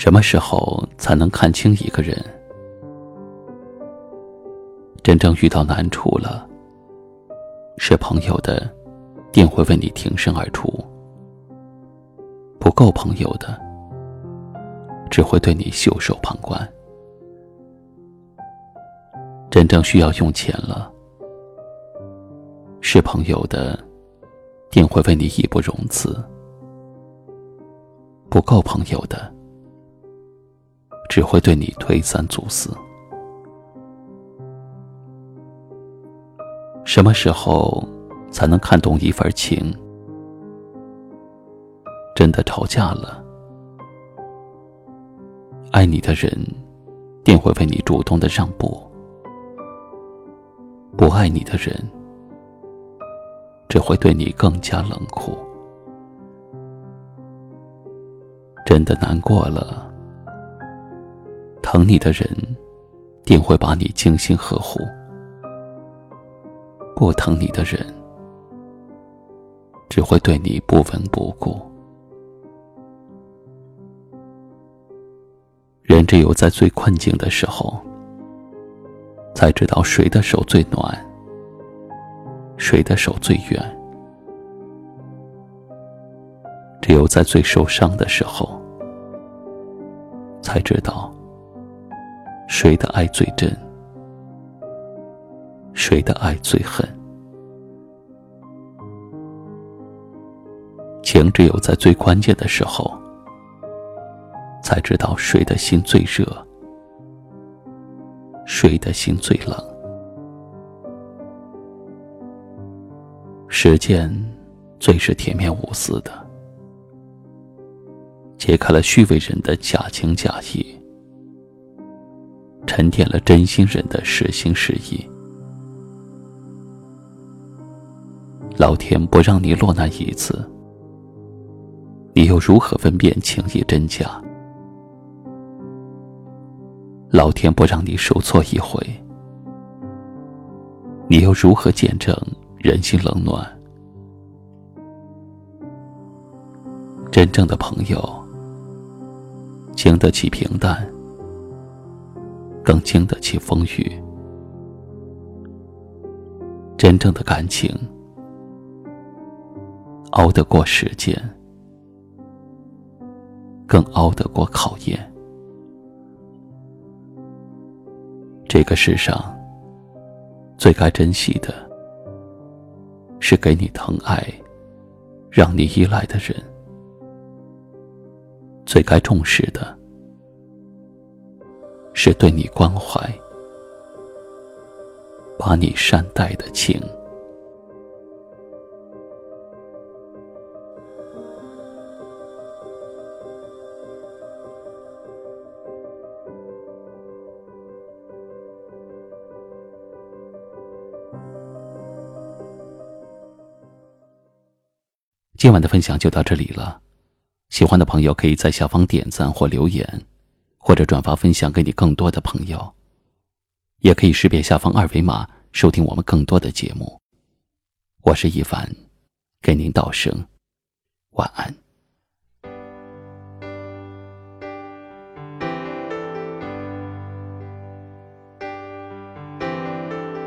什么时候才能看清一个人？真正遇到难处了，是朋友的，定会为你挺身而出；不够朋友的，只会对你袖手旁观。真正需要用钱了，是朋友的，定会为你义不容辞；不够朋友的，只会对你推三阻四。什么时候才能看懂一份情？真的吵架了，爱你的人定会为你主动的让步；不爱你的人，只会对你更加冷酷。真的难过了。疼你的人，定会把你精心呵护；不疼你的人，只会对你不闻不顾。人只有在最困境的时候，才知道谁的手最暖，谁的手最远。只有在最受伤的时候，才知道。谁的爱最真？谁的爱最狠？情只有在最关键的时候，才知道谁的心最热，谁的心最冷。时间最是铁面无私的，揭开了虚伪人的假情假意。沉淀了真心人的实心实意。老天不让你落难一次，你又如何分辨情谊真假？老天不让你受挫一回，你又如何见证人心冷暖？真正的朋友，经得起平淡。更经得起风雨。真正的感情，熬得过时间，更熬得过考验。这个世上，最该珍惜的，是给你疼爱、让你依赖的人；最该重视的。是对你关怀、把你善待的情。今晚的分享就到这里了，喜欢的朋友可以在下方点赞或留言。或者转发分享给你更多的朋友，也可以识别下方二维码收听我们更多的节目。我是一凡，给您道声晚安。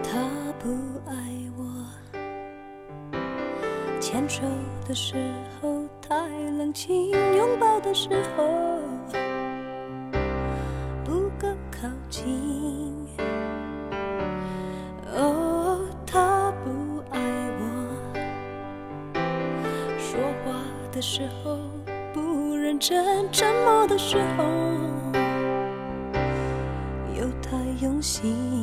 他不爱我，牵手的时候太冷清，拥抱的时候。时候不认真沉默的时候又太用心